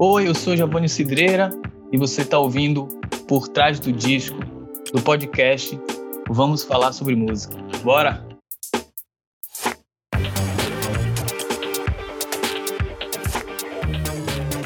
Oi, eu sou Giovanni Cidreira e você está ouvindo Por Trás do Disco, do podcast Vamos Falar sobre Música. Bora!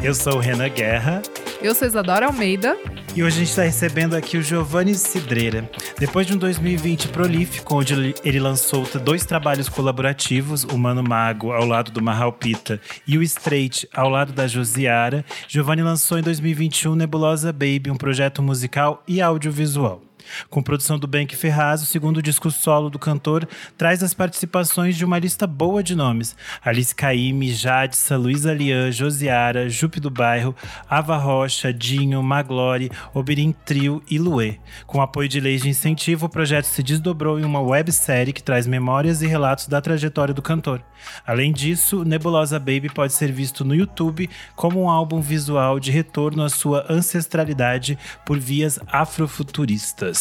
Eu sou o Renan Guerra. Eu sou Isadora Almeida. E hoje a gente está recebendo aqui o Giovanni Cidreira. Depois de um 2020 prolífico, onde ele lançou dois trabalhos colaborativos, o Mano Mago ao lado do Mahal Pita e o Straight ao lado da Josiara, Giovanni lançou em 2021 Nebulosa Baby, um projeto musical e audiovisual. Com produção do Bank Ferraz, o segundo disco solo do cantor traz as participações de uma lista boa de nomes: Alice Caymmi, Jadissa, Luísa Lian, Josiara, Jupe do Bairro, Ava Rocha, Dinho, Maglore, Oberin Trio e Luê. Com apoio de leis de incentivo, o projeto se desdobrou em uma websérie que traz memórias e relatos da trajetória do cantor. Além disso, Nebulosa Baby pode ser visto no YouTube como um álbum visual de retorno à sua ancestralidade por vias afrofuturistas.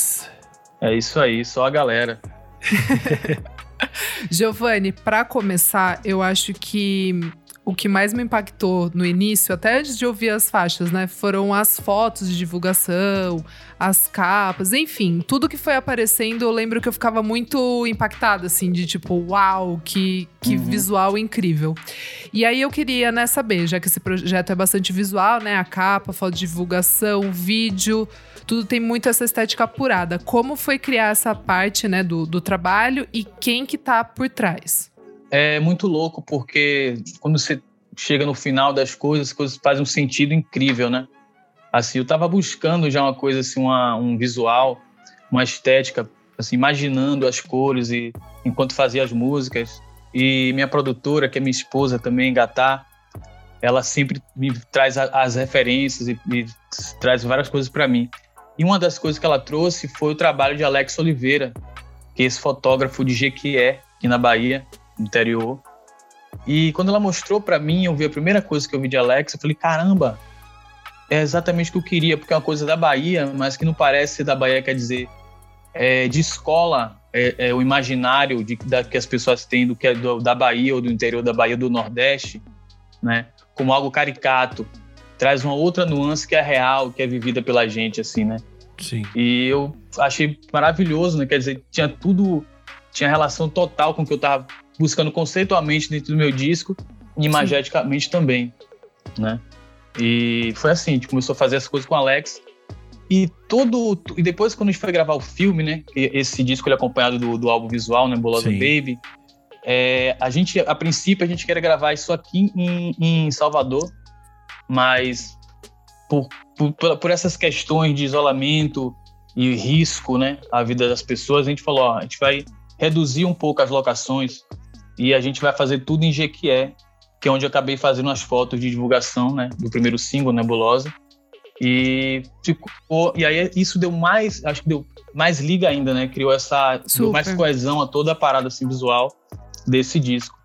É isso aí, só a galera. Giovanni, para começar, eu acho que o que mais me impactou no início, até antes de ouvir as faixas, né, foram as fotos de divulgação, as capas, enfim, tudo que foi aparecendo, eu lembro que eu ficava muito impactada, assim, de tipo, uau, que, que uhum. visual incrível. E aí eu queria, né, saber, já que esse projeto é bastante visual, né, a capa, foto de divulgação, vídeo, tudo tem muito essa estética apurada. Como foi criar essa parte, né, do, do trabalho e quem que tá por trás? É muito louco porque quando você chega no final das coisas, as coisas fazem um sentido incrível, né? Assim, eu tava buscando já uma coisa assim, uma, um visual, uma estética, assim, imaginando as cores e enquanto fazia as músicas. E minha produtora, que é minha esposa também, Gatá, ela sempre me traz as referências e, e traz várias coisas para mim. E uma das coisas que ela trouxe foi o trabalho de Alex Oliveira, que é esse fotógrafo de Jequié, aqui na Bahia, interior. E quando ela mostrou para mim, eu vi a primeira coisa que eu vi de Alex, eu falei, caramba, é exatamente o que eu queria, porque é uma coisa da Bahia, mas que não parece ser da Bahia, quer dizer, é, de escola, é, é, o imaginário de, da, que as pessoas têm do que é do, da Bahia ou do interior da Bahia do Nordeste, né, como algo caricato, traz uma outra nuance que é real, que é vivida pela gente, assim, né? Sim. E eu achei maravilhoso, né? Quer dizer, tinha tudo, tinha relação total com o que eu estava buscando conceitualmente dentro do meu disco e imageticamente também, né? E foi assim, a gente começou a fazer as coisas com o Alex e todo e depois quando a gente foi gravar o filme, né? Esse disco ele é acompanhado do, do álbum visual, né? Bolosa Baby. É, a gente, a princípio, a gente queria gravar isso aqui em, em Salvador, mas por, por, por essas questões de isolamento e risco, né, a vida das pessoas, a gente falou, ó, a gente vai reduzir um pouco as locações e a gente vai fazer tudo em Jequié, que é onde eu acabei fazendo as fotos de divulgação, né, do primeiro single, Nebulosa. E ficou, e aí isso deu mais, acho que deu mais liga ainda, né? Criou essa deu mais coesão a toda a parada assim, visual desse disco.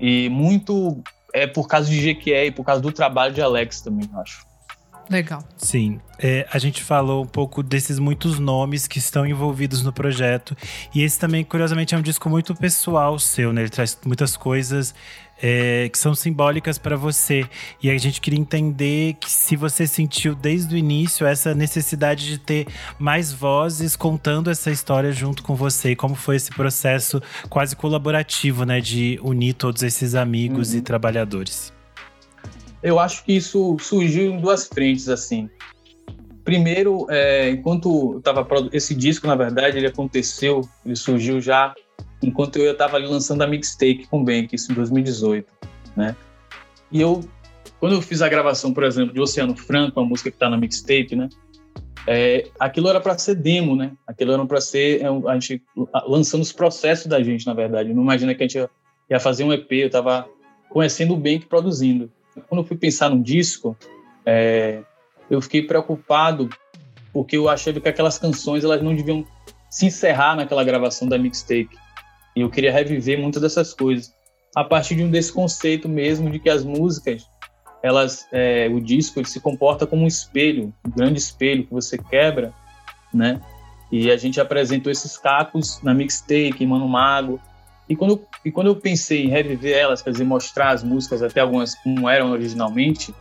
E muito é por causa de Jequié e por causa do trabalho de Alex também, eu acho. Legal. Sim. É, a gente falou um pouco desses muitos nomes que estão envolvidos no projeto. E esse também, curiosamente, é um disco muito pessoal seu, né? Ele traz muitas coisas é, que são simbólicas para você. E a gente queria entender que se você sentiu desde o início essa necessidade de ter mais vozes contando essa história junto com você. E como foi esse processo quase colaborativo, né? De unir todos esses amigos uhum. e trabalhadores eu acho que isso surgiu em duas frentes, assim. Primeiro, é, enquanto estava esse disco, na verdade, ele aconteceu, ele surgiu já enquanto eu estava ali lançando a mixtape com o Bank, isso em 2018, né? E eu, quando eu fiz a gravação, por exemplo, de Oceano Franco, a música que está na mixtape, né? É, aquilo era para ser demo, né? Aquilo era para ser é, a gente lançando os processos da gente, na verdade. Não imagina que a gente ia, fazer um EP, eu estava conhecendo o Bank produzindo. Quando eu fui pensar no disco, é, eu fiquei preocupado porque eu achei que aquelas canções elas não deviam se encerrar naquela gravação da mixtape. E eu queria reviver muitas dessas coisas a partir de um desse conceito mesmo de que as músicas, elas, é, o disco ele se comporta como um espelho, um grande espelho que você quebra, né? E a gente apresentou esses cacos na mixtape, Mano Mago, e quando, e quando eu pensei em reviver elas, quer dizer, mostrar as músicas até algumas como eram originalmente,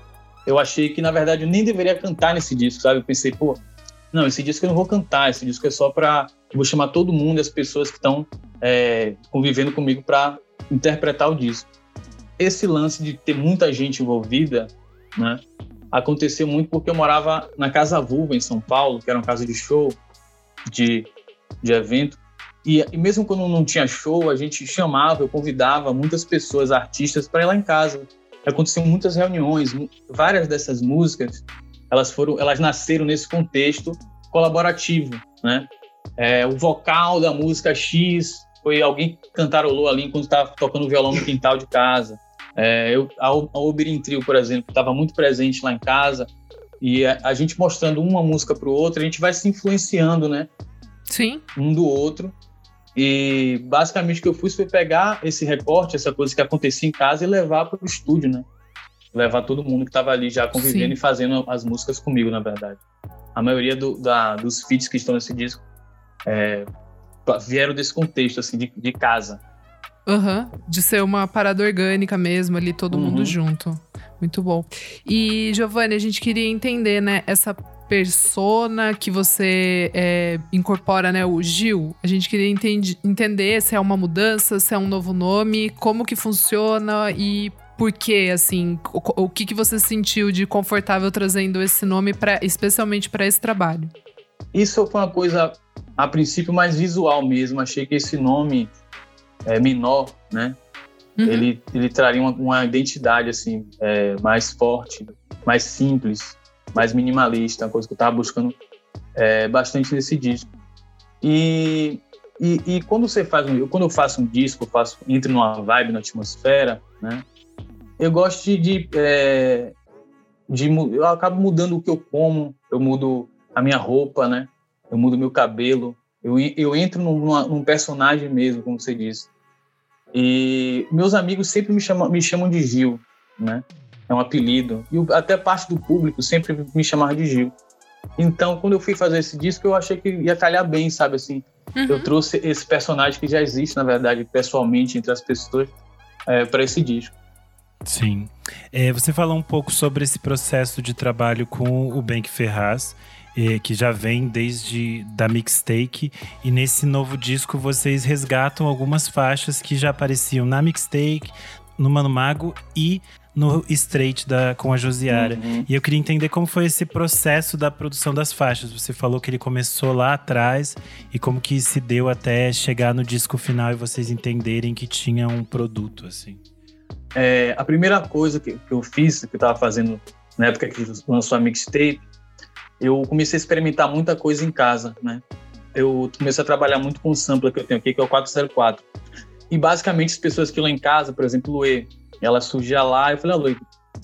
eu achei que, na verdade, eu nem deveria cantar nesse disco, sabe? Eu pensei, pô, não, esse disco eu não vou cantar, esse disco é só para vou chamar todo mundo, as pessoas que estão é, convivendo comigo para interpretar o disco. Esse lance de ter muita gente envolvida, né, aconteceu muito porque eu morava na Casa Vulva, em São Paulo, que era uma casa de show, de, de evento, e, e mesmo quando não tinha show, a gente chamava, eu convidava muitas pessoas, artistas, para ir lá em casa. Aconteciam muitas reuniões, várias dessas músicas elas foram, elas nasceram nesse contexto colaborativo, né? É, o vocal da música X foi alguém que cantarolou ali enquanto estava tocando violão no quintal de casa. É, eu, a, a Oberin Trio, por exemplo, estava muito presente lá em casa e a, a gente mostrando uma música para o outro, a gente vai se influenciando, né? Sim. Um do outro. E basicamente o que eu fiz foi pegar esse recorte, essa coisa que acontecia em casa e levar para o estúdio, né? levar todo mundo que estava ali já convivendo Sim. e fazendo as músicas comigo, na verdade. A maioria do, da, dos feats que estão nesse disco é, vieram desse contexto, assim, de, de casa. Uhum, de ser uma parada orgânica mesmo, ali todo uhum. mundo junto. Muito bom. E, Giovanni, a gente queria entender, né, essa persona que você é, incorpora, né, o Gil. A gente queria entende, entender se é uma mudança, se é um novo nome, como que funciona e por quê, assim? O, o que, que você sentiu de confortável trazendo esse nome, pra, especialmente para esse trabalho? Isso foi uma coisa, a princípio, mais visual mesmo. Achei que esse nome é, menor, né? Uhum. Ele, ele traria uma, uma identidade, assim, é, mais forte, mais simples, mais minimalista, uma coisa que eu estava buscando é, bastante nesse disco. E, e, e, quando você faz um, quando eu faço um disco, eu faço, entro numa vibe, na atmosfera, né? eu gosto de, de, é, de, eu acabo mudando o que eu como, eu mudo a minha roupa, né? Eu mudo meu cabelo, eu, eu entro numa, num personagem mesmo, como você disse. E meus amigos sempre me chamam, me chamam de Gil, né? É um apelido. E até parte do público sempre me chamava de Gil. Então, quando eu fui fazer esse disco, eu achei que ia calhar bem, sabe assim? Uhum. Eu trouxe esse personagem que já existe, na verdade, pessoalmente entre as pessoas, é, para esse disco. Sim. É, você falou um pouco sobre esse processo de trabalho com o Bank Ferraz, é, que já vem desde da mixtape, e nesse novo disco vocês resgatam algumas faixas que já apareciam na mixtape, no Mano Mago e no Straight da, com a Josiara. Uhum. E eu queria entender como foi esse processo da produção das faixas. Você falou que ele começou lá atrás e como que se deu até chegar no disco final e vocês entenderem que tinha um produto, assim. É, a primeira coisa que, que eu fiz, que eu estava fazendo na época que lançou a mixtape, eu comecei a experimentar muita coisa em casa, né? Eu comecei a trabalhar muito com o sampler que eu tenho aqui, que é o 404. E basicamente as pessoas que lá em casa, por exemplo, o E, ela surgia lá, eu falei, Luí,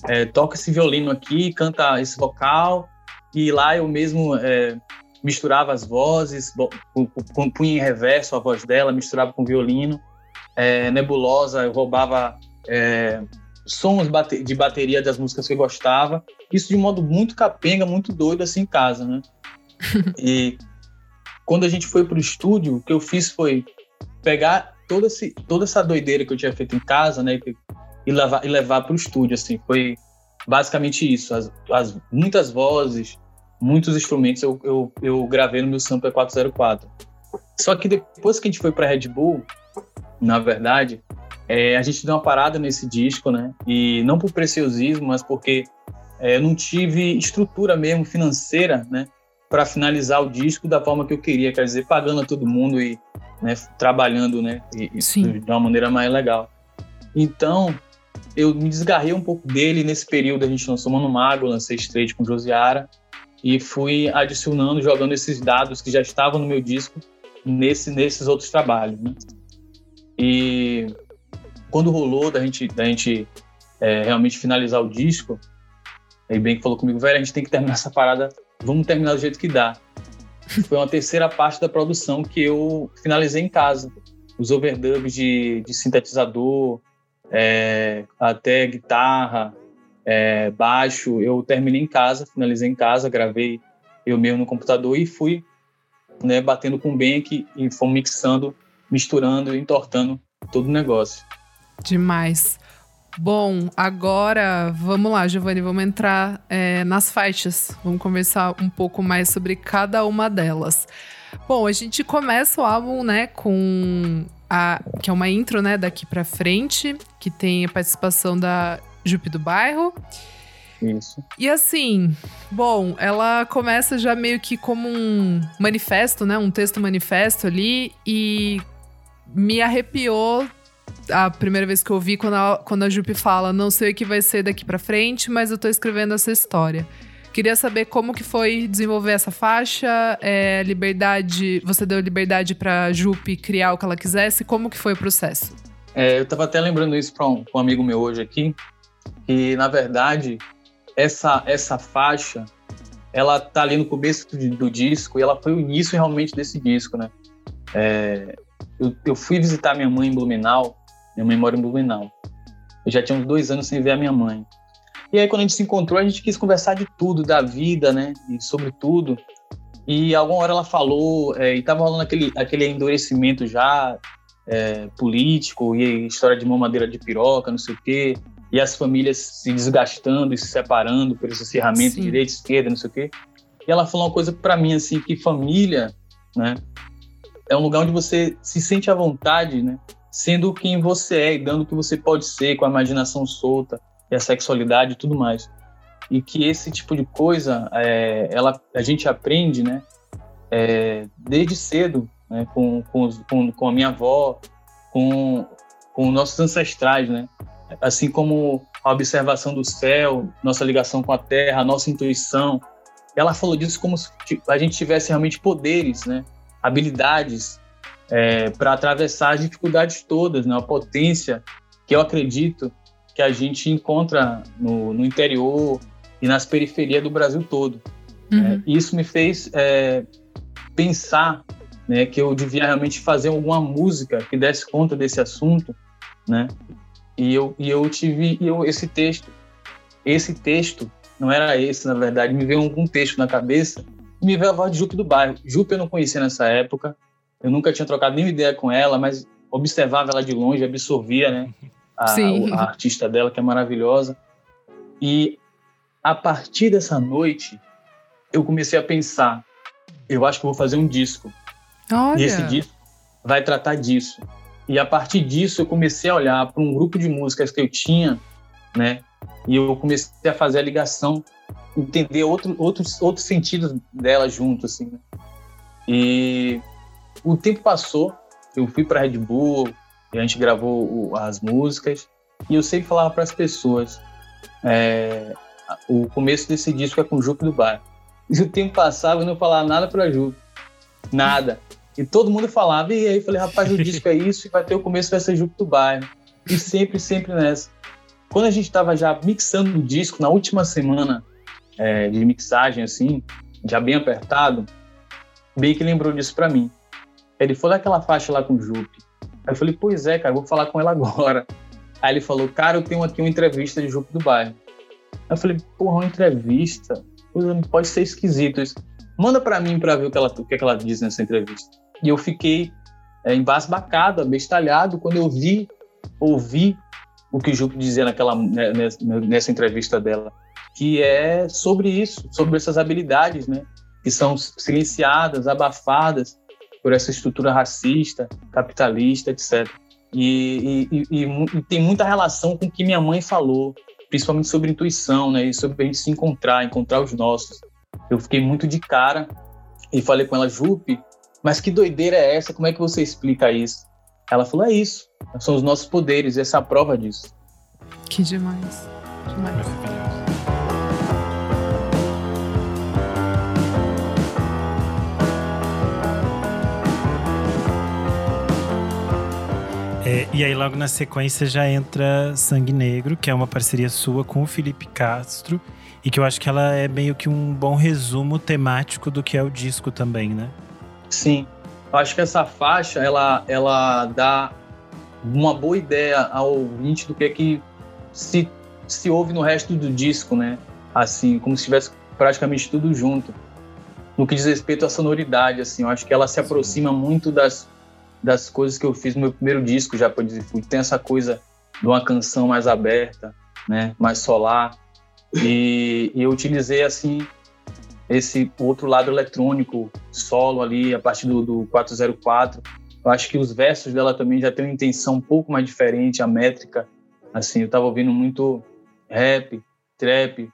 é, toca esse violino aqui, canta esse vocal, e lá eu mesmo é, misturava as vozes, punha em reverso a voz dela, misturava com violino. É, nebulosa, eu roubava é, sons de bateria das músicas que eu gostava. Isso de um modo muito capenga, muito doido assim em casa, né? e quando a gente foi pro estúdio, o que eu fiz foi pegar toda, esse, toda essa doideira que eu tinha feito em casa, né? E levar, e levar pro estúdio, assim. Foi basicamente isso. As, as muitas vozes, muitos instrumentos eu, eu, eu gravei no meu Sampler 404. Só que depois que a gente foi para Red Bull, na verdade, é, a gente deu uma parada nesse disco, né? E não por preciosismo, mas porque é, eu não tive estrutura mesmo financeira, né? Para finalizar o disco da forma que eu queria, quer dizer, pagando a todo mundo e né, trabalhando, né? E, de uma maneira mais legal. Então, eu me desgarrei um pouco dele nesse período. A gente lançou Mano Mago, lancei Straight com Josiara e fui adicionando, jogando esses dados que já estavam no meu disco nesse, nesses outros trabalhos, né? E quando rolou da gente, da gente é, realmente finalizar o disco, aí bem que falou comigo, velho, a gente tem que terminar essa parada, vamos terminar do jeito que dá. Foi uma terceira parte da produção que eu finalizei em casa. Os overdubs de, de sintetizador, é, até guitarra, é, baixo, eu terminei em casa, finalizei em casa, gravei eu mesmo no computador e fui né, batendo com o Bank e fomos mixando, misturando entortando todo o negócio. Demais. Bom, agora vamos lá, Giovanni, vamos entrar é, nas faixas. Vamos conversar um pouco mais sobre cada uma delas. Bom, a gente começa o álbum, né, com a que é uma intro, né, daqui para frente, que tem a participação da Jupe do Bairro. Isso. E assim, bom, ela começa já meio que como um manifesto, né, um texto manifesto ali e me arrepiou a primeira vez que eu ouvi quando a, quando a Jupe fala, não sei o que vai ser daqui para frente, mas eu tô escrevendo essa história. Queria saber como que foi desenvolver essa faixa, é, liberdade, você deu liberdade para Jupe criar o que ela quisesse, como que foi o processo? É, eu tava até lembrando isso para um, um, amigo meu hoje aqui, que na verdade essa essa faixa, ela tá ali no começo do, do disco e ela foi o início realmente desse disco, né? É, eu, eu, fui visitar minha mãe em Blumenau, minha mãe mora em Blumenau. Eu já tinha uns dois anos sem ver a minha mãe. E aí, quando a gente se encontrou, a gente quis conversar de tudo, da vida, né? E sobre tudo. E alguma hora ela falou, é, e tava rolando aquele, aquele endurecimento já é, político, e história de mamadeira de piroca, não sei o quê, e as famílias se desgastando e se separando por esse acirramento de direita, esquerda, não sei o quê. E ela falou uma coisa para mim, assim, que família, né? É um lugar onde você se sente à vontade, né? Sendo quem você é e dando o que você pode ser, com a imaginação solta e a sexualidade e tudo mais. E que esse tipo de coisa, é, ela, a gente aprende, né? É, desde cedo, né? Com, com, com a minha avó, com, com nossos ancestrais, né? Assim como a observação do céu, nossa ligação com a terra, nossa intuição. Ela falou disso como se a gente tivesse realmente poderes, né? habilidades é, para atravessar as dificuldades todas, né? a potência que eu acredito que a gente encontra no, no interior e nas periferias do Brasil todo. Uhum. É, isso me fez é, pensar né, que eu devia realmente fazer alguma música que desse conta desse assunto, né? E eu, e eu tive eu, esse texto, esse texto não era esse na verdade, me veio algum texto na cabeça me veio a voz de Jupe do bairro. Jupe eu não conhecia nessa época, eu nunca tinha trocado nenhuma ideia com ela, mas observava ela de longe, absorvia, né? A, a, artista dela, que é maravilhosa. E a partir dessa noite, eu comecei a pensar: eu acho que vou fazer um disco. Olha. E esse disco vai tratar disso. E a partir disso, eu comecei a olhar para um grupo de músicas que eu tinha, né? E eu comecei a fazer a ligação entender outro, outros, outros sentidos dela junto, assim. Né? E o tempo passou, eu fui para Red Bull, a gente gravou as músicas, e eu sempre falava para as pessoas, é, o começo desse disco é com Jupe do Bar. E o tempo passava e não falava nada para Jupe, nada. E todo mundo falava, e aí eu falei, rapaz, o disco é isso, e vai ter o começo, vai ser Jupe do Bairro. E sempre, sempre nessa. Quando a gente estava já mixando o disco, na última semana é, de mixagem, assim, já bem apertado, bem que lembrou disso para mim. Ele falou daquela faixa lá com o Jupe. Aí eu falei, pois é, cara, vou falar com ela agora. Aí ele falou, cara, eu tenho aqui uma entrevista de Jupe do bairro. Aí eu falei, porra, uma entrevista? Pode ser esquisito isso. Manda para mim para ver o que, ela, o é que ela diz nessa entrevista. E eu fiquei é, embasbacado, abestalhado, quando eu vi, ouvi o que Jupe dizia naquela, né, nessa, nessa entrevista dela que é sobre isso, sobre essas habilidades, né? Que são silenciadas, abafadas por essa estrutura racista, capitalista, etc. E, e, e, e, tem muita relação com o que minha mãe falou, principalmente sobre intuição, né? E sobre a gente se encontrar, encontrar os nossos. Eu fiquei muito de cara e falei com ela, Jupe, mas que doideira é essa? Como é que você explica isso? Ela falou, é isso. São os nossos poderes, essa é a prova disso. Que demais. Demais. É, e aí, logo na sequência, já entra Sangue Negro, que é uma parceria sua com o Felipe Castro. E que eu acho que ela é meio que um bom resumo temático do que é o disco também, né? Sim. Eu acho que essa faixa, ela, ela dá uma boa ideia ao ouvinte do que é que se, se ouve no resto do disco, né? Assim, como se tivesse praticamente tudo junto. No que diz respeito à sonoridade, assim, eu acho que ela se aproxima muito das das coisas que eu fiz no meu primeiro disco já para dizer. Tem essa coisa de uma canção mais aberta, né, mais solar. E, e eu utilizei assim esse outro lado eletrônico, solo ali, a partir do, do 404. Eu acho que os versos dela também já têm uma intenção um pouco mais diferente, a métrica. Assim, eu estava ouvindo muito rap, trap,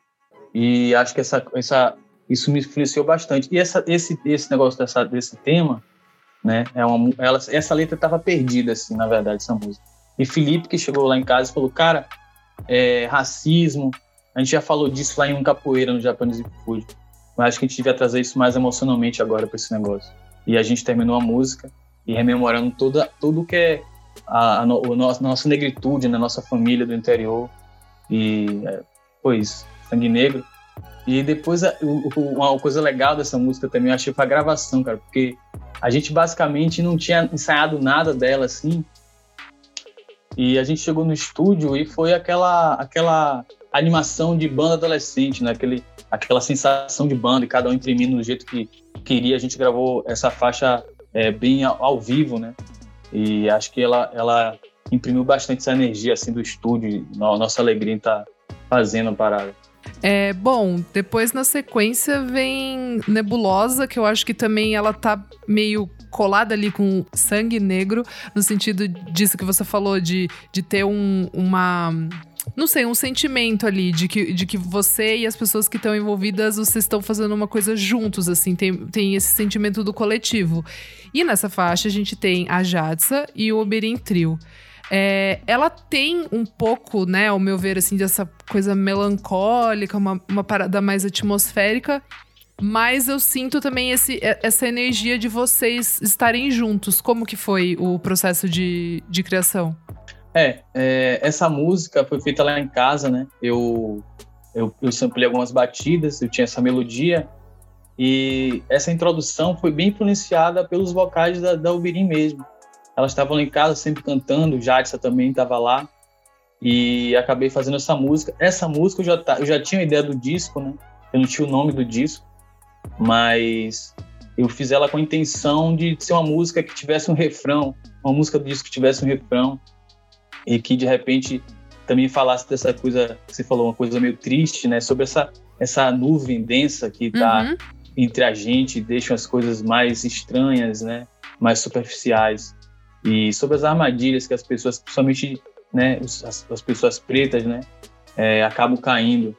e acho que essa, essa, isso me influenciou bastante. E essa, esse, esse negócio dessa, desse tema, né, é uma, ela, essa letra estava perdida, assim, na verdade, essa música. E Felipe, que chegou lá em casa, falou: Cara, é, racismo, a gente já falou disso lá em um capoeira no Japanese Food. Mas acho que a gente devia trazer isso mais emocionalmente agora para esse negócio. E a gente terminou a música e rememorando toda, tudo que é a, a, a nossa, negritude, na né, nossa família do interior. E é, foi isso, Sangue Negro. E depois, uma coisa legal dessa música também, eu achei foi a gravação, cara, porque a gente basicamente não tinha ensaiado nada dela assim. E a gente chegou no estúdio e foi aquela, aquela animação de banda adolescente, né? Aquele, aquela sensação de banda e cada um imprimindo do jeito que queria. A gente gravou essa faixa é, bem ao, ao, vivo, né? E acho que ela, ela imprimiu bastante essa energia assim do estúdio, nossa alegria em estar tá fazendo a parada. É, bom, depois na sequência vem Nebulosa, que eu acho que também ela tá meio colada ali com sangue negro, no sentido disso que você falou, de, de ter um, uma não sei, um sentimento ali de que, de que você e as pessoas que estão envolvidas, vocês estão fazendo uma coisa juntos, assim, tem, tem esse sentimento do coletivo. E nessa faixa a gente tem a Jadsa e o Oberin Trio. É, ela tem um pouco, né, ao meu ver, assim, dessa coisa melancólica, uma, uma parada mais atmosférica. Mas eu sinto também esse, essa energia de vocês estarem juntos. Como que foi o processo de, de criação? É, é, essa música foi feita lá em casa, né? Eu, eu, eu samplei algumas batidas, eu tinha essa melodia, e essa introdução foi bem influenciada pelos vocais da, da Ubirim mesmo. Elas estavam lá em casa sempre cantando, Jadsa também estava lá, e acabei fazendo essa música. Essa música eu já, tá, eu já tinha a ideia do disco, né? Eu não tinha o nome do disco, mas eu fiz ela com a intenção de ser uma música que tivesse um refrão, uma música do disco que tivesse um refrão, e que de repente também falasse dessa coisa que você falou, uma coisa meio triste, né? Sobre essa, essa nuvem densa que está uhum. entre a gente, deixa as coisas mais estranhas, né? Mais superficiais. E sobre as armadilhas que as pessoas, principalmente né, as, as pessoas pretas, né? É, acabam caindo.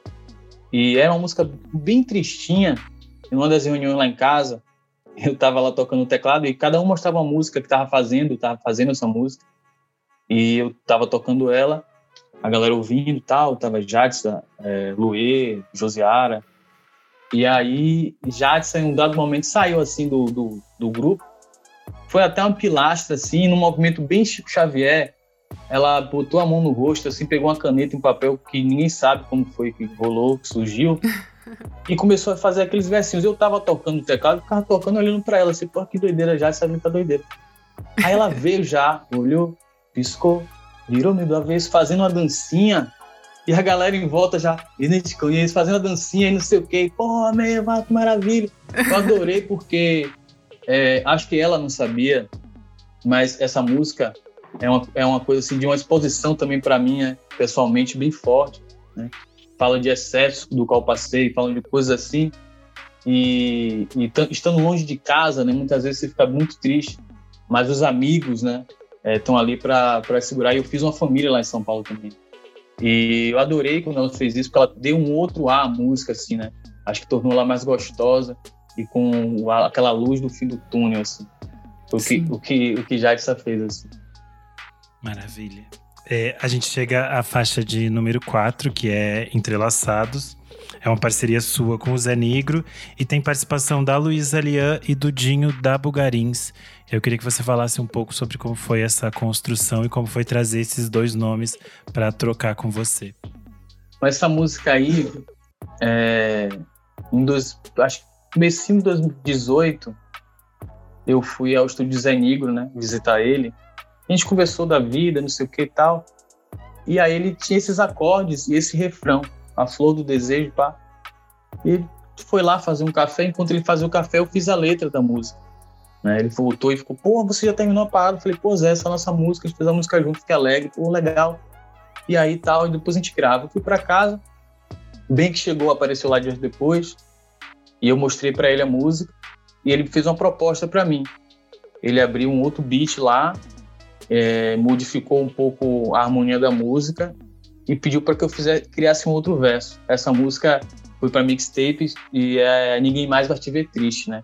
E era uma música bem tristinha. Em uma das reuniões lá em casa, eu estava lá tocando o teclado e cada um mostrava uma música que estava fazendo, estava fazendo essa música. E eu tava tocando ela, a galera ouvindo e tal, tava Jadson, é, Luê, Josiara. E aí, Jadson, em um dado momento, saiu assim do, do, do grupo. Foi até uma pilastra, assim, num movimento bem Chico Xavier. Ela botou a mão no rosto, assim, pegou uma caneta em papel que ninguém sabe como foi que rolou, que surgiu. e começou a fazer aqueles versinhos. Eu tava tocando o teclado, ficava tocando, olhando pra ela, assim, pô, que doideira já, essa tá doideira. Aí ela veio já, olhou, piscou, virou-me do avesso, fazendo uma dancinha. E a galera em volta já, e nem te conhece, fazendo a dancinha e não sei o quê. Pô, meu, que maravilha. Eu adorei porque é, acho que ela não sabia, mas essa música é uma, é uma coisa assim de uma exposição também para mim, né, pessoalmente, bem forte. Né? Fala de excesso do qual passei, fala de coisas assim. E, e estando longe de casa, né, muitas vezes você fica muito triste, mas os amigos, né, estão é, ali para segurar. E eu fiz uma família lá em São Paulo também. E eu adorei quando ela fez isso, porque ela deu um outro ar à música, assim, né? Acho que tornou ela mais gostosa e com aquela luz do fim do túnel, assim. O que, o que, o que Jadsa fez, assim. Maravilha. É, a gente chega à faixa de número 4, que é Entrelaçados. É uma parceria sua com o Zé Negro e tem participação da Luísa Lian e do Dinho da Bugarins. Eu queria que você falasse um pouco sobre como foi essa construção e como foi trazer esses dois nomes para trocar com você. Essa música aí, é, em dois, acho que comecinho de 2018, eu fui ao estúdio Zé Negro, né, visitar ele. A gente conversou da vida, não sei o que e tal. E aí ele tinha esses acordes e esse refrão a flor do desejo, pá. E foi lá fazer um café. Enquanto ele fazia o café, eu fiz a letra da música. Né? Ele voltou e ficou, pô, você já terminou a parada? Eu falei, pô, Zé, essa é a nossa música, a gente fez a música junto, fique alegre, pô, legal. E aí tal, e depois a gente grava. Eu fui para casa, bem que chegou, apareceu lá dias depois, e eu mostrei para ele a música, e ele fez uma proposta para mim. Ele abriu um outro beat lá, é, modificou um pouco a harmonia da música e pediu para que eu fizesse, criasse um outro verso. Essa música foi para mixtape e é Ninguém Mais Vai Te Ver Triste, né?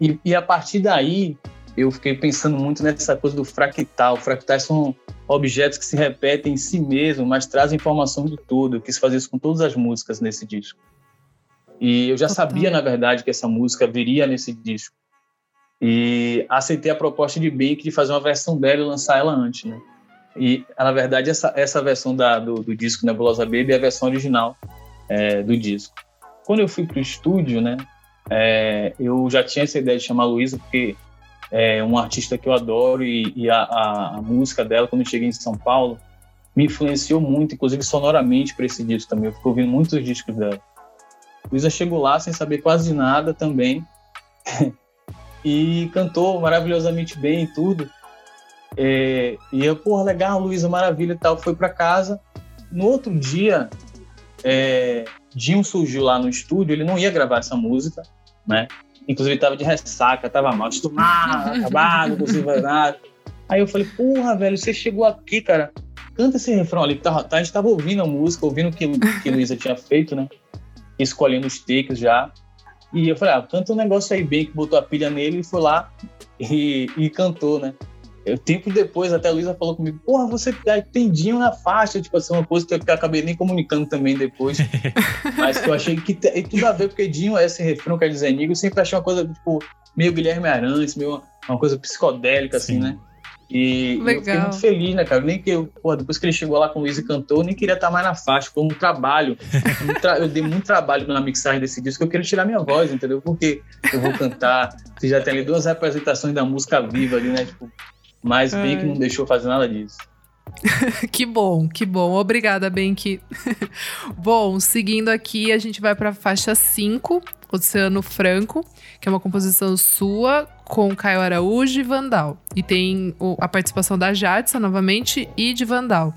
E, e, a partir daí eu fiquei pensando muito nessa coisa do fractal. Fractais são objetos que se repetem em si mesmo, mas trazem informação do todo. Eu quis fazer isso com todas as músicas nesse disco. E eu já sabia, na verdade, que essa música viria nesse disco. E aceitei a proposta de Bank de fazer uma versão dela e lançar ela antes, né? E, na verdade, essa, essa versão da, do, do disco Nebulosa Baby é a versão original é, do disco. Quando eu fui pro estúdio, né, é, eu já tinha essa ideia de chamar a Luísa, porque é um artista que eu adoro e, e a, a, a, música dela, quando eu cheguei em São Paulo, me influenciou muito, inclusive sonoramente para esse disco também. Eu fico ouvindo muitos discos dela. Luísa chegou lá sem saber quase nada também e cantou maravilhosamente bem e tudo. É, e eu, porra, legal, Luísa, maravilha e tal. Foi para casa. No outro dia, é, Jim surgiu lá no estúdio, ele não ia gravar essa música, né? Inclusive ele tava de ressaca, tava mal acostumado, acabado, não conseguia nada. Aí eu falei, porra, velho, você chegou aqui, cara, canta esse refrão ali. Tá, a gente tava ouvindo a música, ouvindo o que, que Luísa tinha feito, né? Escolhendo os takes já. E eu falei, ah, canta um negócio aí bem, que botou a pilha nele e foi lá e, e cantou, né? Eu, tempo depois, até a Luísa falou comigo, porra, você tem Dinho na faixa, tipo assim, uma coisa que eu acabei nem comunicando também depois. mas que eu achei que tem tudo a ver, porque Dinho, esse refrão quer dizer Nigo, eu sempre achei uma coisa, tipo, meio Guilherme Arantes, meio uma, uma coisa psicodélica, assim, Sim. assim, né? E Legal. eu fiquei muito feliz, né, cara? Nem que eu, depois que ele chegou lá com o Luiz e cantou, eu nem queria estar mais na faixa, foi um trabalho. Um tra... eu dei muito trabalho na mixagem desse disco, eu queria tirar minha voz, entendeu? Porque eu vou cantar. Você já tem ali duas representações da música viva ali, né? Tipo, mas bem que não deixou fazer nada disso. que bom, que bom. Obrigada, Benki. bom, seguindo aqui, a gente vai para a faixa 5, Oceano Franco, que é uma composição sua com Caio Araújo e Vandal. E tem a participação da Jadson novamente e de Vandal.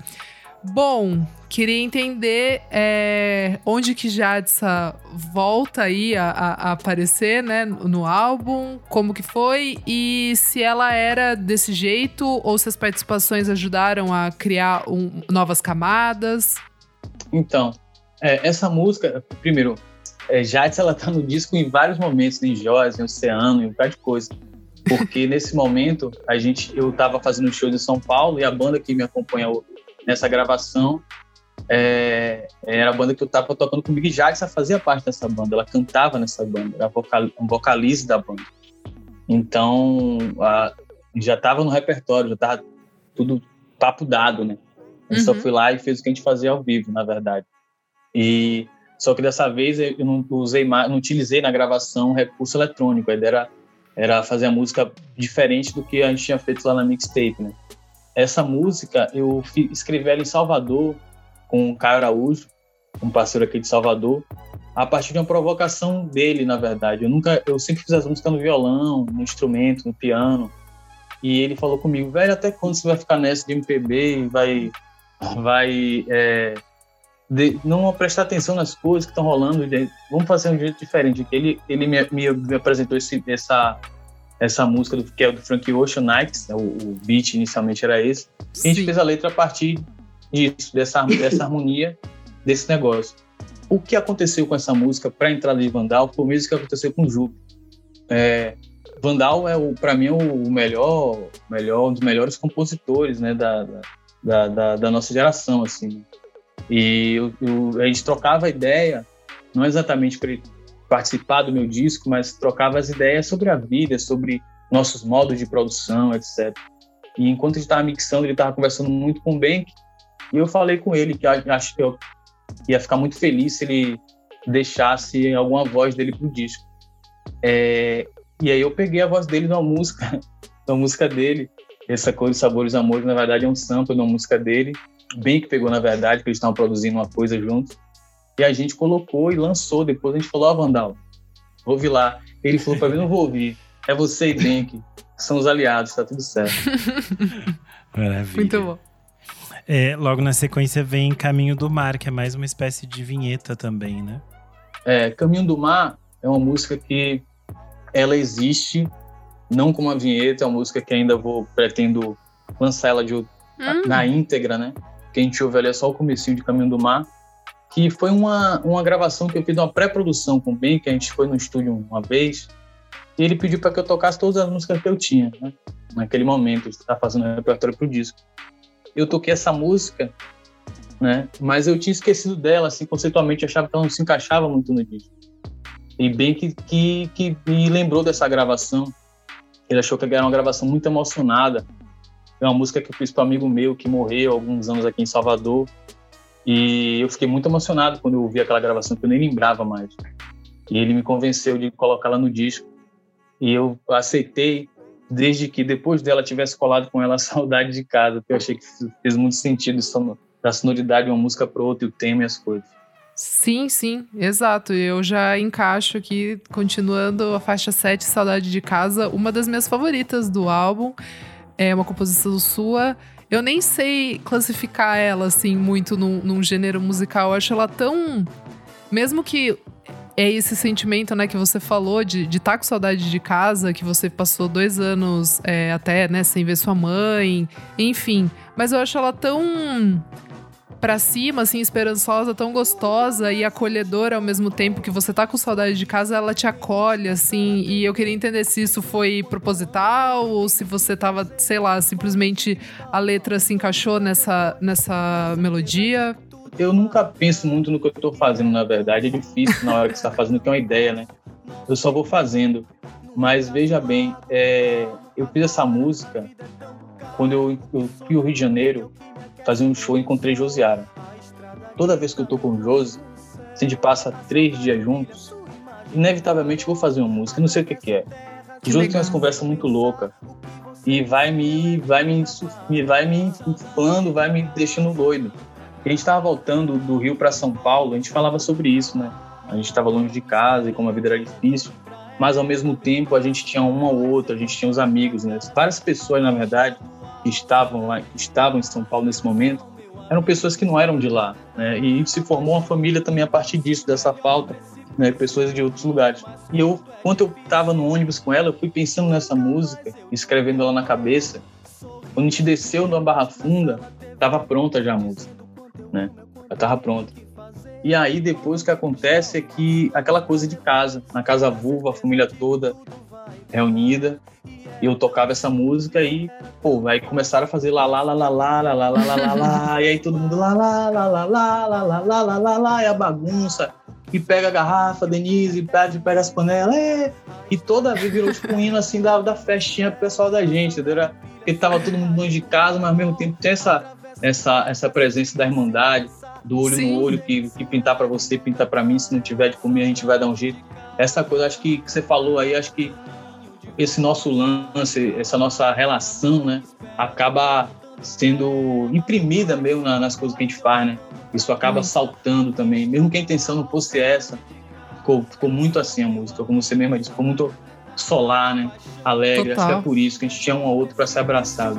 Bom, queria entender é, onde que Jadsa volta aí a, a, aparecer, né, no álbum, como que foi e se ela era desse jeito ou se as participações ajudaram a criar um, novas camadas. Então, é, essa música, primeiro, é, Jadsa ela tá no disco em vários momentos, em Joias, em Oceano, em um bocado de coisa. Porque nesse momento, a gente, eu estava fazendo show em São Paulo e a banda que me acompanhou nessa gravação é, era a banda que eu tava tocando com o Big Jackson, fazia parte dessa banda, ela cantava nessa banda, era vocal, um vocalista da banda. Então, a, já tava no repertório, já tava tudo papo dado, né? Eu uhum. só fui lá e fez o que a gente fazia ao vivo, na verdade. E só que dessa vez eu não usei mais, não utilizei na gravação recurso eletrônico, a ideia era, era fazer a música diferente do que a gente tinha feito lá na mixtape, né? Essa música eu escrevi ela em Salvador com o Caio Araújo, um parceiro aqui de Salvador, a partir de uma provocação dele, na verdade. Eu nunca, eu sempre fiz as músicas no violão, no instrumento, no piano. E ele falou comigo, velho, até quando você vai ficar nessa de MPB e vai, vai é, de, não prestar atenção nas coisas que estão rolando? Vamos fazer um jeito diferente. Ele, ele me, me, me apresentou esse, essa essa música do, que é do Frank Ocean Nights, né, o, o beat inicialmente era esse. E a gente fez a letra a partir disso, dessa, dessa harmonia, desse negócio. O que aconteceu com essa música para a entrada de Vandal foi o mesmo que aconteceu com o Jupe. É, Vandal é para mim o melhor, melhor, um dos melhores compositores, né, da, da, da, da nossa geração, assim. E eu, eu, a gente trocava ideia, não exatamente para ele participar do meu disco, mas trocava as ideias sobre a vida, sobre nossos modos de produção, etc. E enquanto a gente estava mixando, ele estava conversando muito com o Bank, e eu falei com ele que acho que eu ia ficar muito feliz se ele deixasse alguma voz dele pro disco. É, e aí eu peguei a voz dele numa música, na música dele, essa coisa Sabores Amores, na verdade é um sample de uma música dele, bem que pegou na verdade, que eles estavam produzindo uma coisa juntos. E a gente colocou e lançou. Depois a gente falou, ó, oh, Vandal, ouve lá. Ele falou para mim, não vou ouvir. É você e Denk, são os aliados, tá tudo certo. Maravilha. Muito bom. É, logo na sequência vem Caminho do Mar, que é mais uma espécie de vinheta também, né? É, Caminho do Mar é uma música que ela existe não como uma vinheta, é uma música que ainda vou pretendo lançar ela de, hum. na íntegra, né? Que a gente ouve ali é só o comecinho de Caminho do Mar, que foi uma, uma gravação que eu fiz uma pré-produção com o Ben, que a gente foi no estúdio uma vez, e ele pediu para que eu tocasse todas as músicas que eu tinha, né? Naquele momento, está fazendo o repertório pro disco. Eu toquei essa música, né? Mas eu tinha esquecido dela, assim, conceitualmente, achava que ela não se encaixava muito no disco. E bem que, que, que me lembrou dessa gravação. Ele achou que era uma gravação muito emocionada. É uma música que eu fiz para um amigo meu que morreu alguns anos aqui em Salvador. E eu fiquei muito emocionado quando eu ouvi aquela gravação que eu nem lembrava mais. E ele me convenceu de colocá-la no disco. E eu aceitei, desde que depois dela tivesse colado com ela a saudade de casa, que eu achei que fez muito sentido da sonoridade de uma música para outra, e o tema e as coisas. Sim, sim, exato. Eu já encaixo aqui, continuando a faixa 7, Saudade de Casa, uma das minhas favoritas do álbum. É uma composição sua. Eu nem sei classificar ela, assim, muito num, num gênero musical. Eu acho ela tão. Mesmo que é esse sentimento, né, que você falou de estar tá com saudade de casa, que você passou dois anos é, até, né, sem ver sua mãe, enfim. Mas eu acho ela tão para cima, assim, esperançosa, tão gostosa e acolhedora ao mesmo tempo que você tá com saudade de casa, ela te acolhe, assim. E eu queria entender se isso foi proposital ou se você tava, sei lá, simplesmente a letra se encaixou nessa, nessa melodia. Eu nunca penso muito no que eu tô fazendo, na verdade. É difícil na hora que você tá fazendo ter uma ideia, né? Eu só vou fazendo. Mas veja bem, é, eu fiz essa música quando eu, eu fui ao Rio de Janeiro fazer um show e encontrei Josiara. Toda vez que eu tô com o Josi, se a gente passa três dias juntos, inevitavelmente vou fazer uma música, não sei o que, que é. Que Josi tem umas conversas muito loucas e vai me, vai me, vai me inflando, vai me deixando doido. A gente estava voltando do Rio para São Paulo, a gente falava sobre isso, né? A gente estava longe de casa e como a vida era difícil, mas ao mesmo tempo a gente tinha uma ou outra, a gente tinha os amigos, né? Várias pessoas, na verdade, que estavam lá, que estavam em São Paulo nesse momento, eram pessoas que não eram de lá, né? E se formou uma família também a partir disso, dessa falta, né? Pessoas de outros lugares. E eu, quando eu estava no ônibus com ela, eu fui pensando nessa música, escrevendo ela na cabeça. Quando a gente desceu numa Barra Funda, estava pronta já a música, né? Já estava pronta. E aí depois o que acontece é que aquela coisa de casa, na casa vulva, a família toda reunida, eu tocava essa música e, pô, aí começaram a fazer lá, lá, lá, lá, lá, lá, lá, lá, lá, lá, e aí todo mundo lá, lá, lá, lá, lá, lá, lá, lá, lá, lá, lá, e a bagunça, e pega a garrafa, Denise, pede, pega as panelas, é, e toda vez virou tipo um hino assim da, da festinha pro pessoal da gente, entendeu? Porque tava todo mundo longe de casa, mas ao mesmo tempo tem essa, essa, essa presença da irmandade, do olho Sim. no olho, que, que pintar para você, pintar para mim, se não tiver de comer, a gente vai dar um jeito. Essa coisa, acho que, que você falou aí, acho que esse nosso lance, essa nossa relação, né, acaba sendo imprimida mesmo nas coisas que a gente faz, né? Isso acaba uhum. saltando também, mesmo que a intenção não fosse essa. Ficou, ficou muito assim a música, como você mesma disse, ficou muito solar, né? Alegre. Total. Acho que é por isso que a gente tinha um ao outro para se abraçar.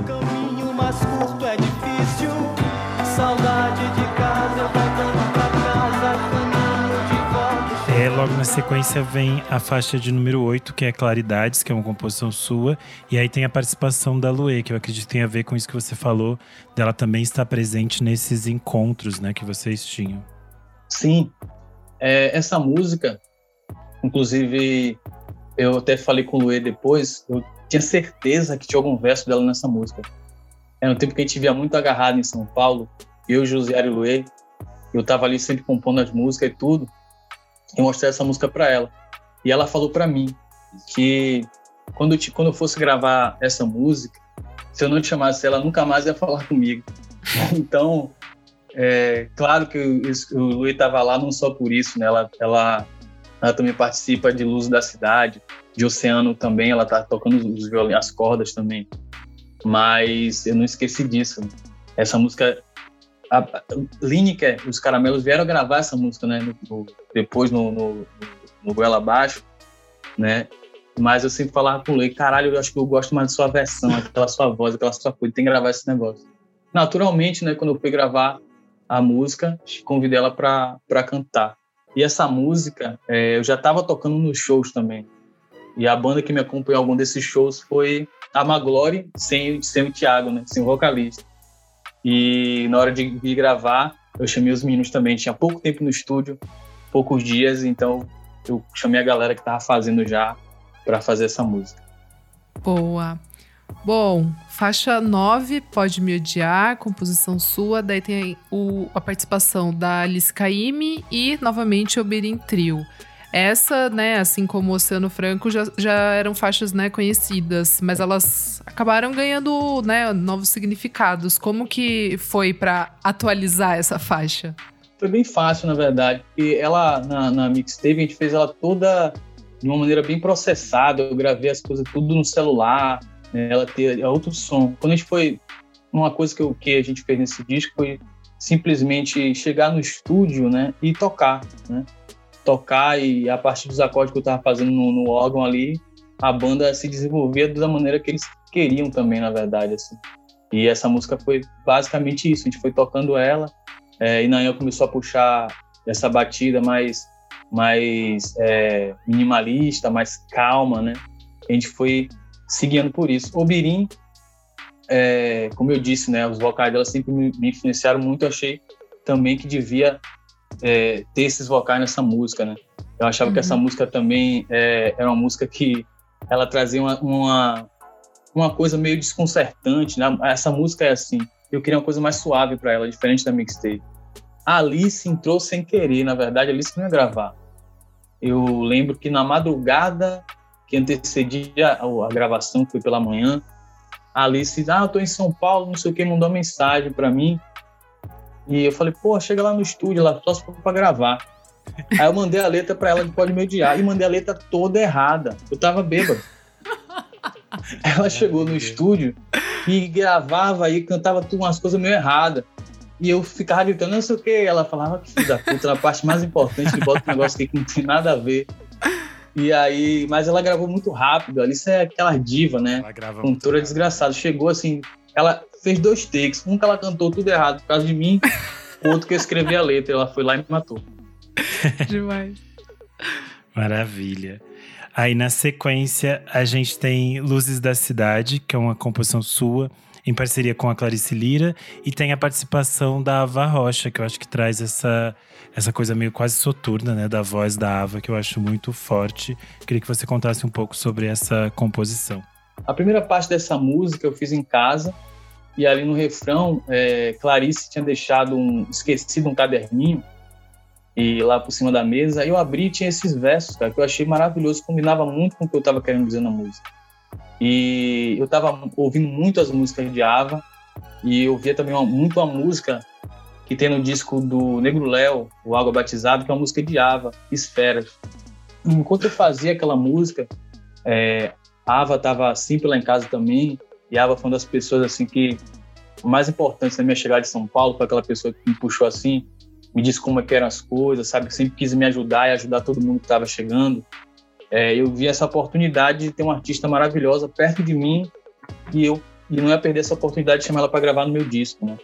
Logo na sequência vem a faixa de número 8, que é Claridades, que é uma composição sua. E aí tem a participação da Luê, que eu acredito que tem a ver com isso que você falou, dela também estar presente nesses encontros né, que vocês tinham. Sim. É, essa música, inclusive, eu até falei com o Luê depois, eu tinha certeza que tinha algum verso dela nessa música. Era um tempo que a gente via muito agarrado em São Paulo, eu, José e Luê. Eu tava ali sempre compondo as músicas e tudo e mostrei essa música para ela. E ela falou para mim que quando eu, quando eu fosse gravar essa música, se eu não te chamasse ela, nunca mais ia falar comigo. então, é, claro que o, Luí estava lá não só por isso, né? Ela, ela, ela, também participa de Luz da Cidade, de Oceano também, ela tá tocando os violinos, as cordas também. Mas eu não esqueci disso. Essa música a Lineker, os Caramelos vieram gravar essa música, né? No, no, depois no, no, no Goela Abaixo, né? Mas eu sempre falava com o Lei, caralho, eu acho que eu gosto mais da sua versão, aquela sua voz, aquela sua coisa, tem que gravar esse negócio. naturalmente, né, quando eu fui gravar a música, convidei ela para cantar. E essa música é, eu já estava tocando nos shows também. E a banda que me acompanhou em algum desses shows foi a Maglore, sem, sem o Thiago, né, sem o vocalista. E na hora de gravar, eu chamei os meninos também. Tinha pouco tempo no estúdio, poucos dias, então eu chamei a galera que estava fazendo já para fazer essa música. Boa. Bom, faixa 9, Pode Me Odiar, composição sua. Daí tem o, a participação da Alice Caymmi e, novamente, o Birim Trio. Essa, né, assim como o Oceano Franco, já, já eram faixas, né, conhecidas, mas elas acabaram ganhando, né, novos significados. Como que foi para atualizar essa faixa? Foi bem fácil, na verdade. E ela, na, na mixtape, a gente fez ela toda de uma maneira bem processada. Eu gravei as coisas tudo no celular, né, ela ter é outro som. Quando a gente foi. Uma coisa que, eu, que a gente fez nesse disco foi simplesmente chegar no estúdio né, e tocar. Né? Tocar e a partir dos acordes que eu estava fazendo no, no, órgão ali, a banda se desenvolvia da maneira que eles queriam também, na verdade. Assim. E essa música foi basicamente isso. A gente foi tocando ela é, e Nayan começou a puxar essa batida mais, mais é, minimalista, mais calma, né? A gente foi seguindo por isso. O Birim, é, como eu disse, né, os vocais dela sempre me, me influenciaram muito. Eu achei também que devia é, ter esses vocais nessa música, né? Eu achava uhum. que essa uhum. música também é, era uma música que ela trazia uma, uma, uma coisa meio desconcertante, né? Essa música é assim. Eu queria uma coisa mais suave para ela, diferente da mixtape. A Alice entrou sem querer, na verdade, a Alice não ia gravar. Eu lembro que na madrugada que antecedia a, a gravação, que foi pela manhã, a Alice, ah, eu tô em São Paulo, não sei o que, mandou uma mensagem para mim. E eu falei, pô, chega lá no estúdio, lá só se for pra gravar. Aí eu mandei a letra para ela de Pode Me Odiar e mandei a letra toda errada. Eu tava bêbado. Ela chegou no estúdio e gravava e cantava tudo umas coisas meio erradas. E eu ficava gritando, não sei o que. Ela falava que filho da puta, na parte mais importante, que bota um negócio que não tem nada a ver. E aí, mas ela gravou muito rápido. Alice é aquela diva, né? Ela grava Cantora desgraçada. Chegou assim, ela fez dois takes. Um que ela cantou tudo errado por causa de mim, outro que eu escrevi a letra. Ela foi lá e me matou. Demais. Maravilha. Aí na sequência a gente tem Luzes da Cidade, que é uma composição sua, em parceria com a Clarice Lira, e tem a participação da Ava Rocha, que eu acho que traz essa essa coisa meio quase soturna, né, da voz da Ava, que eu acho muito forte. Queria que você contasse um pouco sobre essa composição. A primeira parte dessa música eu fiz em casa, e ali no refrão, é, Clarice tinha deixado um esquecido um caderninho e lá por cima da mesa, eu abri e tinha esses versos, cara, que eu achei maravilhoso, combinava muito com o que eu estava querendo dizer na música. E eu estava ouvindo muito as músicas de Ava e eu via também uma, muito a música que tem no disco do Negro Léo, o Água Batizado, que é uma música de Ava, Esferas. Enquanto eu fazia aquela música, é, Ava estava simples lá em casa também, Ava foi uma das pessoas assim que mais importantes na minha chegada de São Paulo, foi aquela pessoa que me puxou assim, me disse como é que eram as coisas, sabe, sempre quis me ajudar e ajudar todo mundo que estava chegando. É, eu vi essa oportunidade de ter uma artista maravilhosa perto de mim e eu e não ia perder essa oportunidade de chamar ela para gravar no meu disco, né?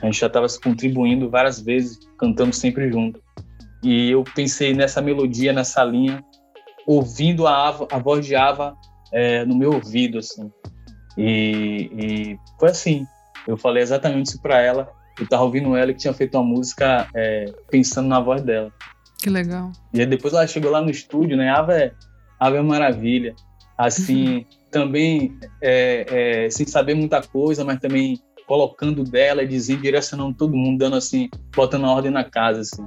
A gente já estava contribuindo várias vezes, cantando sempre junto. E eu pensei nessa melodia, nessa linha, ouvindo a, Ava, a voz de Ava é, no meu ouvido, assim. E, e, foi assim. Eu falei exatamente isso para ela. Eu estava ouvindo ela que tinha feito uma música é, pensando na voz dela. Que legal. E aí depois ela chegou lá no estúdio, né? Ava é, Ava é maravilha. Assim, também é, é, sem saber muita coisa, mas também colocando dela e dizendo, direcionando todo mundo, dando assim, botando a ordem na casa, assim.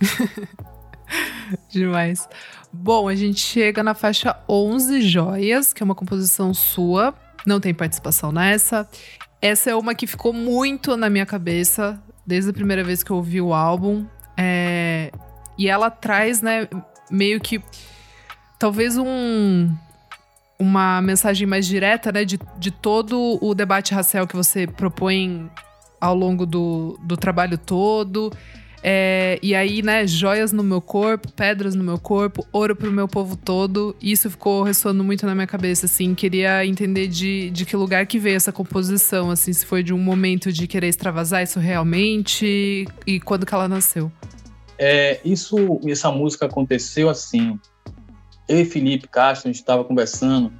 Demais. Bom, a gente chega na faixa 11 Joias, que é uma composição sua. Não tem participação nessa. Essa é uma que ficou muito na minha cabeça desde a primeira vez que eu ouvi o álbum. É... E ela traz, né, meio que. Talvez um uma mensagem mais direta, né, de, de todo o debate racial que você propõe ao longo do, do trabalho todo. É, e aí, né, joias no meu corpo, pedras no meu corpo, ouro pro meu povo todo. Isso ficou ressoando muito na minha cabeça, assim. Queria entender de, de que lugar que veio essa composição, assim, se foi de um momento de querer extravasar isso realmente e quando que ela nasceu. É, isso, essa música aconteceu assim. Eu e Felipe Castro, a gente estava conversando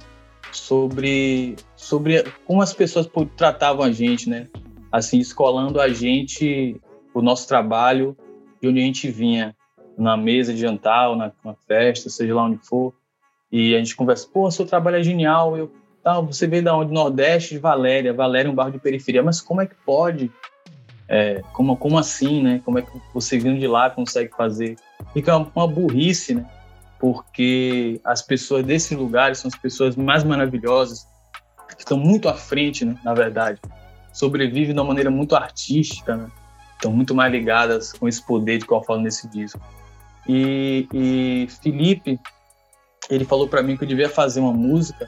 sobre, sobre como as pessoas tratavam a gente, né? Assim, escolando a gente o nosso trabalho de onde a gente vinha, na mesa de jantar ou na, na festa, seja lá onde for. E a gente conversa, pô, seu trabalho é genial, eu, tá, você veio da onde? Nordeste, de Valéria, Valéria é um bairro de periferia, mas como é que pode? É, como, como assim, né? Como é que você vindo de lá consegue fazer? Fica uma, uma burrice, né? Porque as pessoas desses lugares são as pessoas mais maravilhosas, que estão muito à frente, né? Na verdade, sobrevivem de uma maneira muito artística, né? Estão muito mais ligadas com esse poder de qual eu falo nesse disco. E, e Felipe, ele falou para mim que eu devia fazer uma música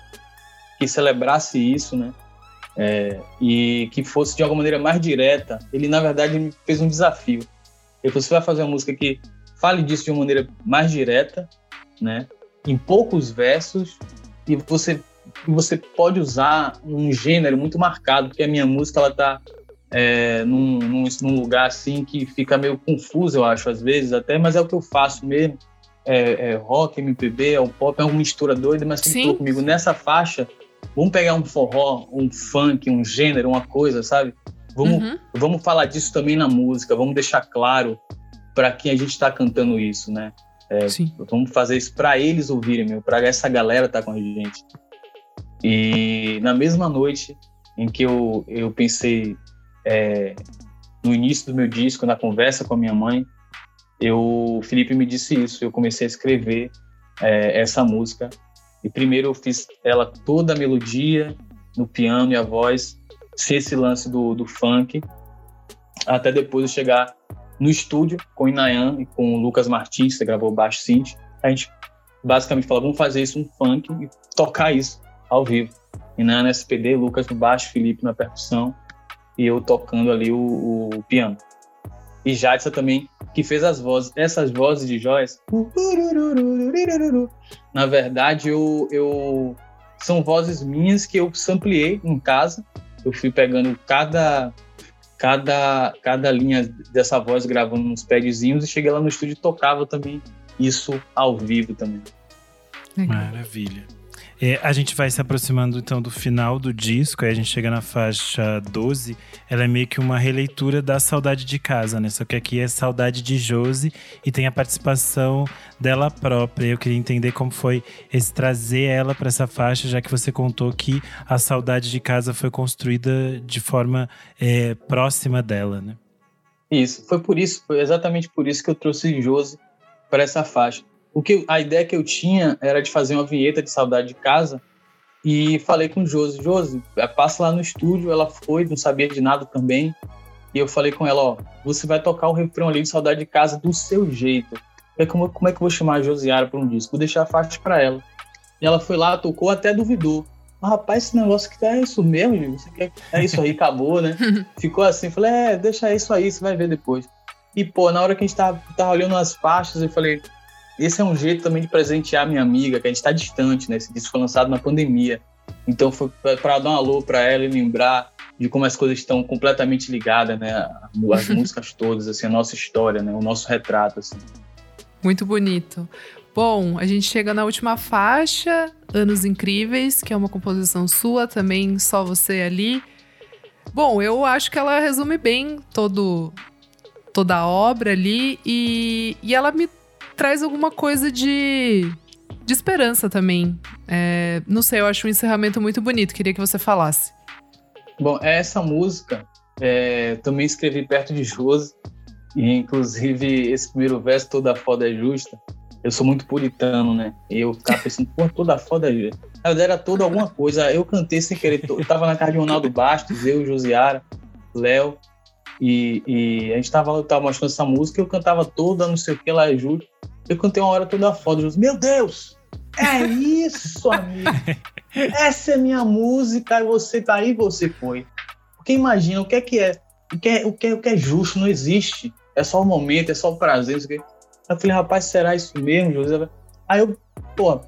que celebrasse isso, né? É, e que fosse de alguma maneira mais direta. Ele, na verdade, me fez um desafio. Ele falou: você vai fazer uma música que fale disso de uma maneira mais direta, né? Em poucos versos, e você, você pode usar um gênero muito marcado, porque a minha música ela tá é, num, num, num, lugar assim que fica meio confuso, eu acho, às vezes até, mas é o que eu faço mesmo. É, é rock, MPB, é o pop, é uma mistura doida, mas tem comigo. Nessa faixa, vamos pegar um forró, um funk, um gênero, uma coisa, sabe? Vamos, uhum. vamos falar disso também na música, vamos deixar claro para quem a gente está cantando isso, né? É, vamos fazer isso para eles ouvirem, para essa galera tá com a gente. E na mesma noite em que eu, eu pensei é, no início do meu disco, na conversa com a minha mãe, eu, o Felipe me disse isso. Eu comecei a escrever é, essa música. E primeiro eu fiz ela toda a melodia, no piano e a voz, sem esse lance do, do funk, até depois eu chegar no estúdio com o Inayan e com o Lucas Martins, que gravou baixo synth. A gente basicamente falou, vamos fazer isso um funk e tocar isso ao vivo. Inayan no SPD, Lucas no baixo, Felipe na percussão e eu tocando ali o, o piano. E Jadson também, que fez as vozes, essas vozes de Joyce. Na verdade, eu, eu são vozes minhas que eu sampliei em casa. Eu fui pegando cada cada cada linha dessa voz gravando uns padzinhos e cheguei lá no estúdio e tocava também isso ao vivo também. Maravilha. É, a gente vai se aproximando então do final do disco, aí a gente chega na faixa 12. Ela é meio que uma releitura da Saudade de Casa, né? Só que aqui é Saudade de Josi e tem a participação dela própria. Eu queria entender como foi esse trazer ela para essa faixa, já que você contou que a Saudade de Casa foi construída de forma é, próxima dela, né? Isso, foi por isso, foi exatamente por isso que eu trouxe Josi para essa faixa o que a ideia que eu tinha era de fazer uma vinheta de saudade de casa e falei com Josi, Josi, é, passa lá no estúdio, ela foi, não sabia de nada também. E eu falei com ela, ó, você vai tocar o refrão ali de saudade de casa do seu jeito. É como, como é que eu vou chamar a Josiara para um disco? Vou deixar a faixa para ela. E ela foi lá, tocou, até duvidou. Ah, rapaz, esse negócio que tá é isso mesmo, você quer é isso aí, acabou, né? Ficou assim, falei, é, deixa isso aí, você vai ver depois. E, pô, na hora que a gente tava, tava olhando as faixas, eu falei, esse é um jeito também de presentear minha amiga, que a gente está distante, né? Esse disco foi lançado na pandemia. Então foi para dar um alô para ela e lembrar de como as coisas estão completamente ligadas, né? As músicas todas, assim, a nossa história, né? O nosso retrato, assim. Muito bonito. Bom, a gente chega na última faixa, Anos Incríveis, que é uma composição sua também, só você ali. Bom, eu acho que ela resume bem todo toda a obra ali e, e ela me traz alguma coisa de, de esperança também. É, não sei, eu acho um encerramento muito bonito. Queria que você falasse. Bom, essa música é, também escrevi perto de Josi. E, inclusive, esse primeiro verso, toda foda é justa. Eu sou muito puritano, né? E eu ficava pensando, pô, toda foda é justa. Na verdade, era toda alguma coisa. Eu cantei sem querer. Eu tava na casa de Ronaldo Bastos, eu, Josiara, Léo. E, e, a gente tava, tava mostrando essa música, eu cantava toda, não sei o que, lá é justo. Eu cantei uma hora toda foda. Eu Meu Deus! É isso, amigo! Essa é minha música e você tá aí, você foi. Porque imagina, o que é que é? O que é, o que é, o que é justo não existe. é só o momento, é só o prazer. Não sei o quê. Aí eu falei, rapaz, será isso mesmo, José? Aí eu, pô,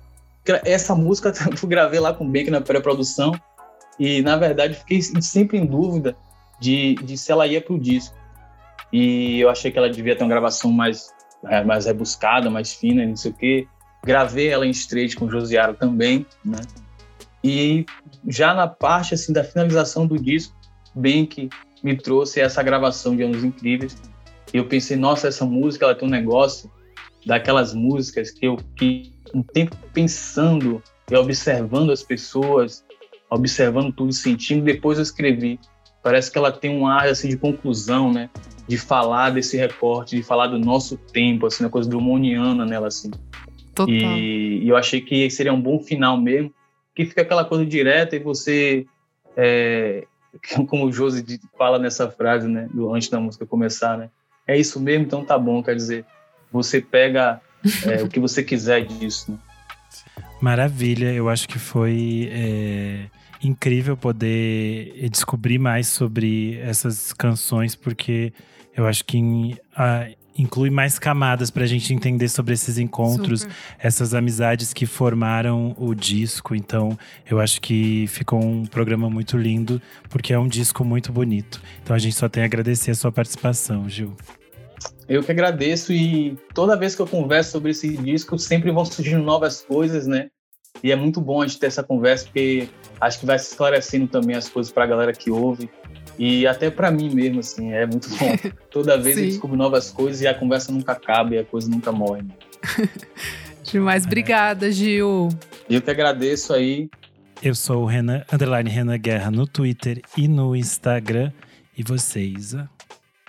essa música eu gravei lá com o Bank na pré-produção e, na verdade, fiquei sempre em dúvida de, de se ela ia pro disco. E eu achei que ela devia ter uma gravação mais, é, mais rebuscada, mais fina, não sei o quê. Gravei ela em straight com o Josiaro também, né? E já na parte assim da finalização do disco, bem que me trouxe essa gravação de Anos Incríveis. E eu pensei, nossa, essa música ela tem um negócio daquelas músicas que eu fiquei um tempo pensando e observando as pessoas, observando tudo, sentindo, depois eu escrevi. Parece que ela tem um ar assim de conclusão, né? De falar desse recorte, de falar do nosso tempo, assim, uma coisa drumoniana nela assim. Total. E, e, eu achei que seria um bom final mesmo, que fica aquela coisa direta e você, é, como o Josi fala nessa frase, né, do, antes da música começar, né, é isso mesmo, então tá bom, quer dizer, você pega é, o que você quiser disso. Né? Maravilha, eu acho que foi é, incrível poder descobrir mais sobre essas canções, porque eu acho que a, inclui mais camadas para a gente entender sobre esses encontros, Super. essas amizades que formaram o disco. Então, eu acho que ficou um programa muito lindo, porque é um disco muito bonito. Então, a gente só tem a agradecer a sua participação, Gil. Eu que agradeço e toda vez que eu converso sobre esse disco, sempre vão surgindo novas coisas, né? E é muito bom a gente ter essa conversa, porque acho que vai se esclarecendo também as coisas para a galera que ouve. E até para mim mesmo, assim, é muito bom. Toda vez eu descubro novas coisas e a conversa nunca acaba e a coisa nunca morre. Né? Demais. Obrigada, Gil. Eu que agradeço aí. Eu sou o Renan, underline Renan Guerra no Twitter e no Instagram. E você, Isa?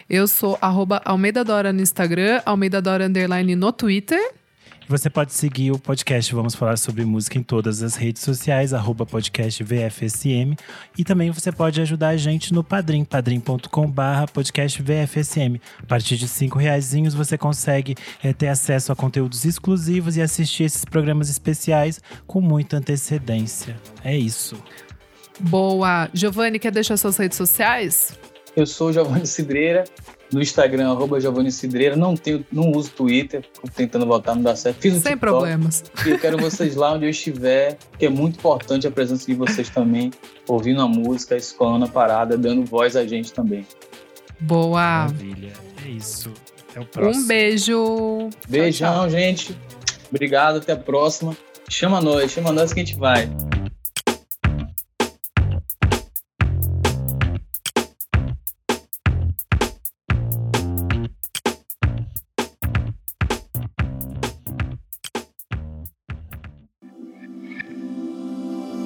Eu sou arroba Almeida Dora no Instagram, Almeida Dora underline no Twitter. Você pode seguir o podcast Vamos Falar sobre Música em todas as redes sociais, arroba podcast VFSM. E também você pode ajudar a gente no Padrim, padrim.com barra podcast VFSM. A partir de cinco reais você consegue é, ter acesso a conteúdos exclusivos e assistir esses programas especiais com muita antecedência. É isso. Boa. Giovanni, quer deixar suas redes sociais? Eu sou Giovanni Cidreira, no Instagram, arroba Giovanni Cidreira. Não, tenho, não uso Twitter, tentando voltar, não dá certo. Fiz Sem TikTok, problemas. E eu quero vocês lá onde eu estiver, que é muito importante a presença de vocês também, ouvindo a música, escolando a parada, dando voz a gente também. Boa! Maravilha, é isso. Até o próximo. Um beijo. Beijão, tchau, tchau. gente. Obrigado, até a próxima. Chama nós, chama nós que a gente vai.